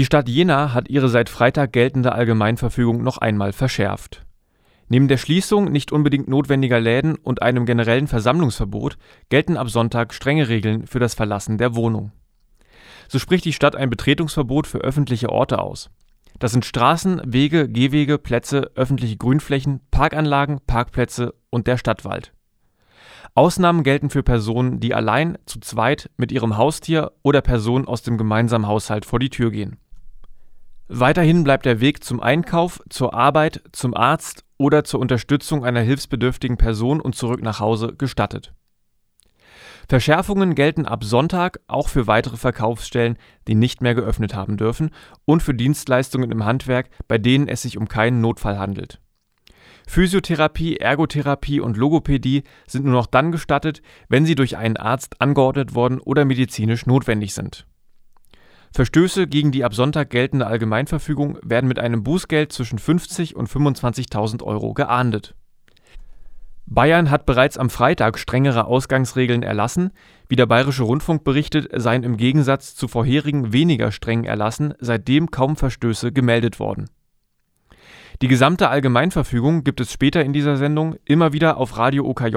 Die Stadt Jena hat ihre seit Freitag geltende Allgemeinverfügung noch einmal verschärft. Neben der Schließung nicht unbedingt notwendiger Läden und einem generellen Versammlungsverbot gelten ab Sonntag strenge Regeln für das Verlassen der Wohnung. So spricht die Stadt ein Betretungsverbot für öffentliche Orte aus. Das sind Straßen, Wege, Gehwege, Plätze, öffentliche Grünflächen, Parkanlagen, Parkplätze und der Stadtwald. Ausnahmen gelten für Personen, die allein, zu zweit, mit ihrem Haustier oder Personen aus dem gemeinsamen Haushalt vor die Tür gehen. Weiterhin bleibt der Weg zum Einkauf, zur Arbeit, zum Arzt oder zur Unterstützung einer hilfsbedürftigen Person und zurück nach Hause gestattet. Verschärfungen gelten ab Sonntag auch für weitere Verkaufsstellen, die nicht mehr geöffnet haben dürfen, und für Dienstleistungen im Handwerk, bei denen es sich um keinen Notfall handelt. Physiotherapie, Ergotherapie und Logopädie sind nur noch dann gestattet, wenn sie durch einen Arzt angeordnet worden oder medizinisch notwendig sind. Verstöße gegen die ab Sonntag geltende Allgemeinverfügung werden mit einem Bußgeld zwischen 50 und 25.000 Euro geahndet. Bayern hat bereits am Freitag strengere Ausgangsregeln erlassen. Wie der Bayerische Rundfunk berichtet, seien im Gegensatz zu vorherigen weniger strengen Erlassen seitdem kaum Verstöße gemeldet worden. Die gesamte Allgemeinverfügung gibt es später in dieser Sendung immer wieder auf Radio OKJ,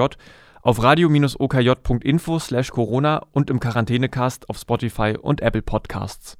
auf radio-okj.info/corona und im Quarantänecast auf Spotify und Apple Podcasts.